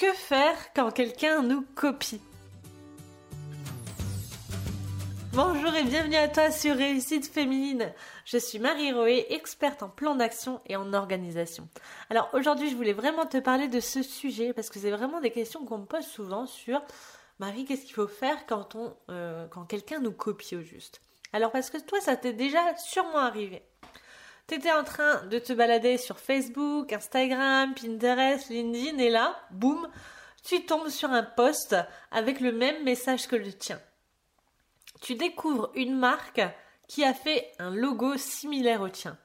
Que faire quand quelqu'un nous copie Bonjour et bienvenue à toi sur Réussite Féminine. Je suis Marie Roé, experte en plan d'action et en organisation. Alors aujourd'hui, je voulais vraiment te parler de ce sujet parce que c'est vraiment des questions qu'on me pose souvent sur Marie, qu'est-ce qu'il faut faire quand euh, quand quelqu'un nous copie au juste? Alors parce que toi, ça t'est déjà sûrement arrivé. T'étais en train de te balader sur Facebook, Instagram, Pinterest, LinkedIn et là, boum, tu tombes sur un post avec le même message que le tien. Tu découvres une marque qui a fait un logo similaire au tien.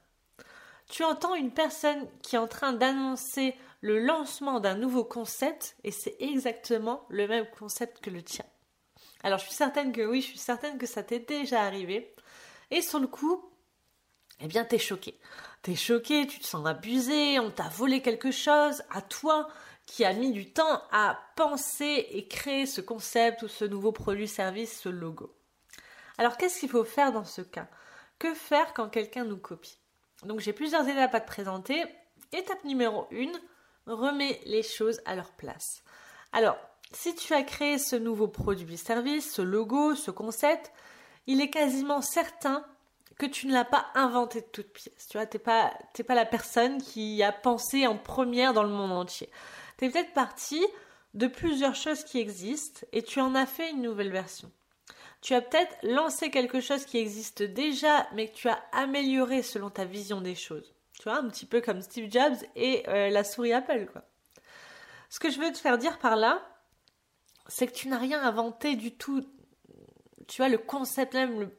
Tu entends une personne qui est en train d'annoncer le lancement d'un nouveau concept et c'est exactement le même concept que le tien. Alors je suis certaine que oui, je suis certaine que ça t'est déjà arrivé. Et sur le coup, eh bien t'es choqué. T'es choqué, tu te sens abusé, on t'a volé quelque chose à toi qui a mis du temps à penser et créer ce concept ou ce nouveau produit, service, ce logo. Alors qu'est-ce qu'il faut faire dans ce cas? Que faire quand quelqu'un nous copie? Donc j'ai plusieurs étapes à te présenter. Étape numéro 1, remets les choses à leur place. Alors, si tu as créé ce nouveau produit, service, ce logo, ce concept, il est quasiment certain que tu ne l'as pas inventé de toutes pièces. Tu vois, t'es pas, t'es pas la personne qui a pensé en première dans le monde entier. T'es peut-être parti de plusieurs choses qui existent et tu en as fait une nouvelle version. Tu as peut-être lancé quelque chose qui existe déjà, mais que tu as amélioré selon ta vision des choses. Tu vois, un petit peu comme Steve Jobs et euh, la souris Apple, quoi. Ce que je veux te faire dire par là, c'est que tu n'as rien inventé du tout. Tu vois, le concept même, le,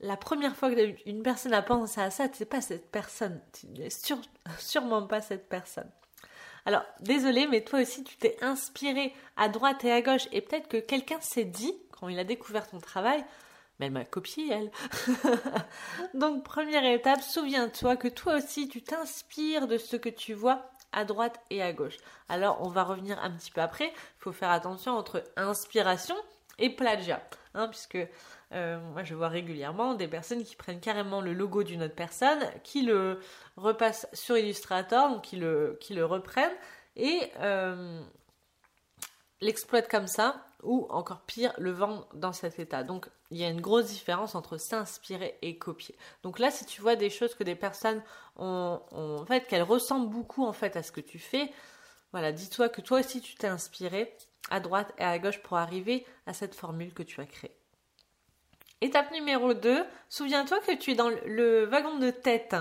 la première fois qu'une personne a pensé à ça, c'est pas cette personne. N'es sûrement pas cette personne. Alors, désolé, mais toi aussi, tu t'es inspiré à droite et à gauche, et peut-être que quelqu'un s'est dit, quand il a découvert ton travail, mais elle m'a copié, elle. Donc, première étape, souviens-toi que toi aussi, tu t'inspires de ce que tu vois à droite et à gauche. Alors, on va revenir un petit peu après. Il faut faire attention entre inspiration et plagiat, hein, puisque euh, moi je vois régulièrement des personnes qui prennent carrément le logo d'une autre personne, qui le repassent sur Illustrator, donc qui le, qui le reprennent et euh, l'exploitent comme ça, ou encore pire, le vendent dans cet état. Donc il y a une grosse différence entre s'inspirer et copier. Donc là, si tu vois des choses que des personnes ont, ont en fait, qu'elles ressemblent beaucoup en fait à ce que tu fais, voilà, dis-toi que toi aussi tu t'es inspiré à droite et à gauche pour arriver à cette formule que tu as créée. Étape numéro 2, souviens-toi que tu es dans le wagon de tête.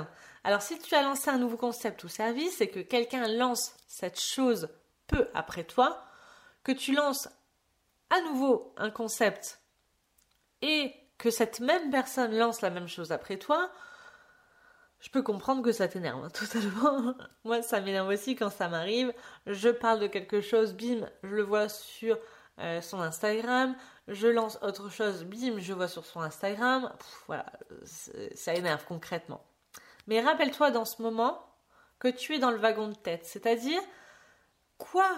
Alors si tu as lancé un nouveau concept ou service et que quelqu'un lance cette chose peu après toi, que tu lances à nouveau un concept et que cette même personne lance la même chose après toi, je peux comprendre que ça t'énerve, hein, totalement. Moi, ça m'énerve aussi quand ça m'arrive. Je parle de quelque chose, bim, je le vois sur euh, son Instagram. Je lance autre chose, bim, je vois sur son Instagram. voilà, ça énerve concrètement. Mais rappelle-toi dans ce moment que tu es dans le wagon de tête. C'est-à-dire, quoi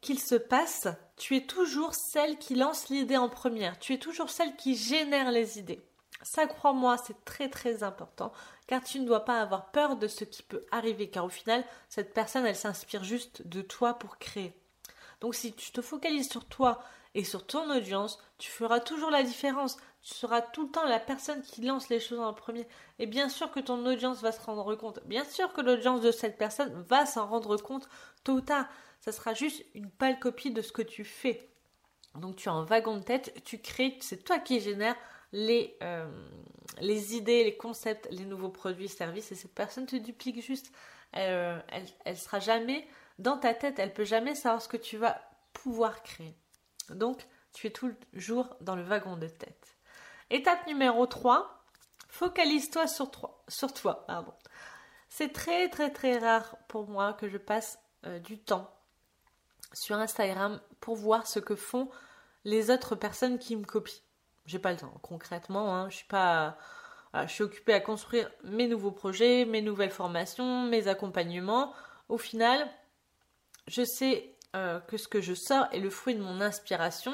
qu'il se passe, tu es toujours celle qui lance l'idée en première. Tu es toujours celle qui génère les idées. Ça, crois-moi, c'est très très important, car tu ne dois pas avoir peur de ce qui peut arriver, car au final, cette personne, elle s'inspire juste de toi pour créer. Donc si tu te focalises sur toi et sur ton audience, tu feras toujours la différence. Tu seras tout le temps la personne qui lance les choses en premier. Et bien sûr que ton audience va se rendre compte. Bien sûr que l'audience de cette personne va s'en rendre compte tôt ou tard. Ça sera juste une pâle copie de ce que tu fais. Donc tu as un wagon de tête, tu crées, c'est toi qui génères les, euh, les idées, les concepts, les nouveaux produits, services, et cette personne te duplique juste. Euh, elle, elle sera jamais dans ta tête, elle peut jamais savoir ce que tu vas pouvoir créer. Donc, tu es toujours dans le wagon de tête. Étape numéro 3, focalise-toi sur, toi, sur. C'est très très très rare pour moi que je passe euh, du temps sur Instagram pour voir ce que font les autres personnes qui me copient j'ai pas le temps. Concrètement, hein, je suis pas, je suis occupée à construire mes nouveaux projets, mes nouvelles formations, mes accompagnements. Au final, je sais euh, que ce que je sors est le fruit de mon inspiration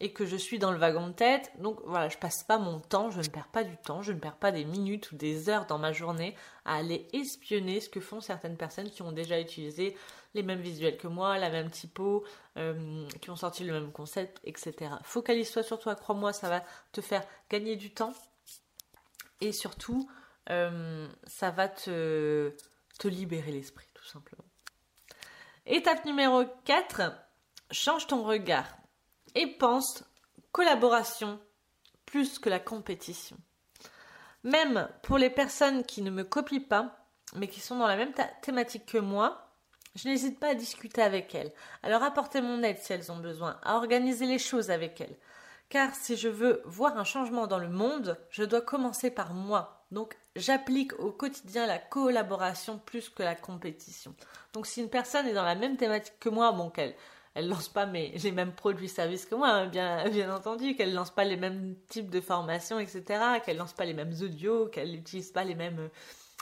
et que je suis dans le wagon de tête. Donc voilà, je passe pas mon temps, je ne perds pas du temps, je ne perds pas des minutes ou des heures dans ma journée à aller espionner ce que font certaines personnes qui ont déjà utilisé les mêmes visuels que moi, la même typo, euh, qui ont sorti le même concept, etc. Focalise-toi sur toi, crois-moi, ça va te faire gagner du temps. Et surtout, euh, ça va te, te libérer l'esprit, tout simplement. Étape numéro 4, change ton regard et pense collaboration plus que la compétition. Même pour les personnes qui ne me copient pas, mais qui sont dans la même thématique que moi, je n'hésite pas à discuter avec elles, à leur apporter mon aide si elles ont besoin, à organiser les choses avec elles. Car si je veux voir un changement dans le monde, je dois commencer par moi. Donc j'applique au quotidien la collaboration plus que la compétition. Donc si une personne est dans la même thématique que moi, bon qu'elle elle lance pas mes, les mêmes produits services que moi, hein, bien, bien entendu, qu'elle lance pas les mêmes types de formations, etc., qu'elle lance pas les mêmes audios, qu'elle n'utilise pas les mêmes,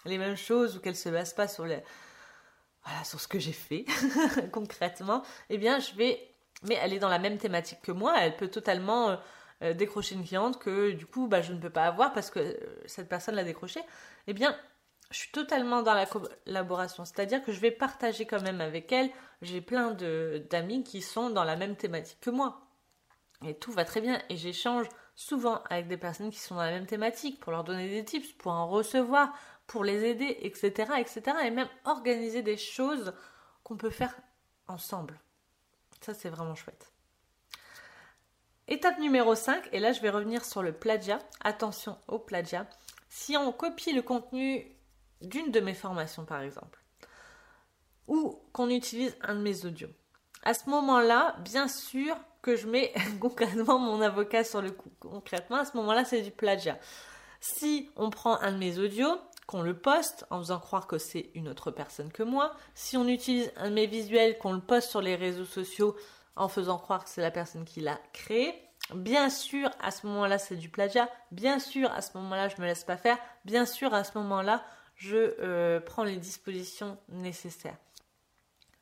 les mêmes choses ou qu'elle se base pas sur les, voilà, sur ce que j'ai fait concrètement, eh bien, je vais, mais elle est dans la même thématique que moi, elle peut totalement euh, euh, décrocher une cliente que du coup, bah, je ne peux pas avoir parce que euh, cette personne l'a décroché. Eh bien, je suis totalement dans la collaboration, c'est-à-dire que je vais partager quand même avec elle. J'ai plein d'amis qui sont dans la même thématique que moi. Et tout va très bien. Et j'échange souvent avec des personnes qui sont dans la même thématique pour leur donner des tips, pour en recevoir, pour les aider, etc. etc. et même organiser des choses qu'on peut faire ensemble. Ça, c'est vraiment chouette. Étape numéro 5, et là je vais revenir sur le plagiat. Attention au plagiat. Si on copie le contenu d'une de mes formations par exemple, ou qu'on utilise un de mes audios. À ce moment-là, bien sûr je mets concrètement mon avocat sur le coup. Concrètement, à ce moment-là, c'est du plagiat. Si on prend un de mes audios, qu'on le poste en faisant croire que c'est une autre personne que moi, si on utilise un de mes visuels, qu'on le poste sur les réseaux sociaux en faisant croire que c'est la personne qui l'a créé, Bien sûr, à ce moment-là, c'est du plagiat. Bien sûr, à ce moment-là, je me laisse pas faire. Bien sûr, à ce moment-là, je euh, prends les dispositions nécessaires.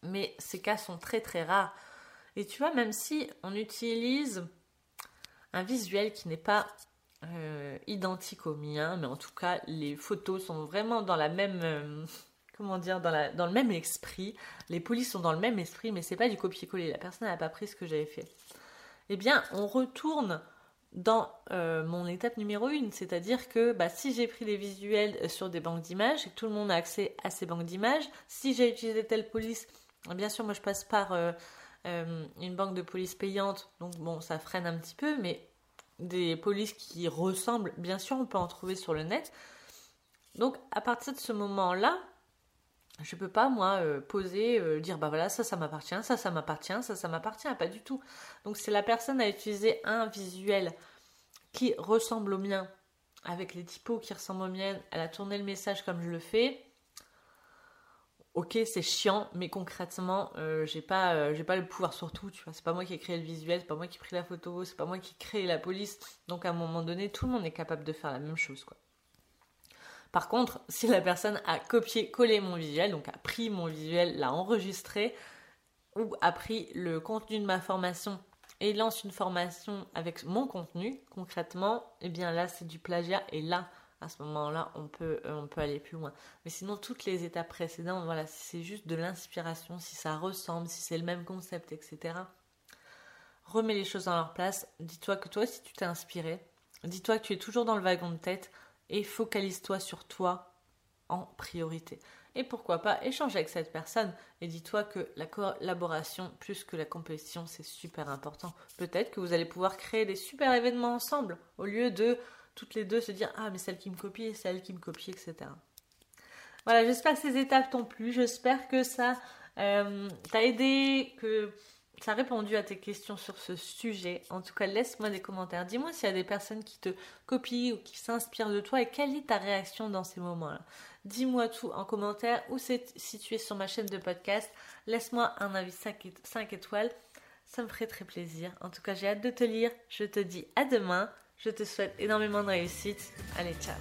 Mais ces cas sont très très rares. Et tu vois, même si on utilise un visuel qui n'est pas euh, identique au mien, mais en tout cas, les photos sont vraiment dans la même. Euh, comment dire, dans, le même esprit. Les polices sont dans le même esprit, mais c'est pas du copier-coller. La personne n'a pas pris ce que j'avais fait. Eh bien, on retourne dans euh, mon étape numéro 1, c'est-à-dire que bah, si j'ai pris des visuels sur des banques d'images et que tout le monde a accès à ces banques d'images, si j'ai utilisé telle police, bien sûr moi je passe par une banque de police payante, donc bon ça freine un petit peu, mais des polices qui ressemblent, bien sûr on peut en trouver sur le net. Donc à partir de ce moment-là, je peux pas moi poser, dire bah voilà ça ça m'appartient, ça ça m'appartient, ça ça m'appartient, pas du tout. Donc si la personne a utilisé un visuel qui ressemble au mien, avec les typos qui ressemblent aux miennes, elle a tourné le message comme je le fais. Ok, c'est chiant, mais concrètement, euh, j'ai pas, euh, j'ai pas le pouvoir sur tout, tu vois. C'est pas moi qui ai créé le visuel, c'est pas moi qui ai pris la photo, c'est pas moi qui ai créé la police. Donc à un moment donné, tout le monde est capable de faire la même chose, quoi. Par contre, si la personne a copié, collé mon visuel, donc a pris mon visuel, l'a enregistré, ou a pris le contenu de ma formation et lance une formation avec mon contenu, concrètement, eh bien là, c'est du plagiat. Et là, à ce moment-là, on peut, euh, on peut aller plus loin. Mais sinon, toutes les étapes précédentes, voilà, si c'est juste de l'inspiration, si ça ressemble, si c'est le même concept, etc., remets les choses dans leur place. Dis-toi que toi, si tu t'es inspiré, dis-toi que tu es toujours dans le wagon de tête et focalise-toi sur toi en priorité. Et pourquoi pas échanger avec cette personne et dis-toi que la collaboration plus que la compétition c'est super important. Peut-être que vous allez pouvoir créer des super événements ensemble au lieu de toutes les deux se dire ah mais celle qui me copie, celle qui me copie, etc. Voilà, j'espère que ces étapes t'ont plu, j'espère que ça euh, t'a aidé, que ça a répondu à tes questions sur ce sujet. En tout cas, laisse-moi des commentaires. Dis-moi s'il y a des personnes qui te copient ou qui s'inspirent de toi et quelle est ta réaction dans ces moments-là. Dis-moi tout en commentaire ou si tu es sur ma chaîne de podcast. Laisse-moi un avis 5, 5 étoiles. Ça me ferait très plaisir. En tout cas, j'ai hâte de te lire. Je te dis à demain. Je te souhaite énormément de réussite. Allez, ciao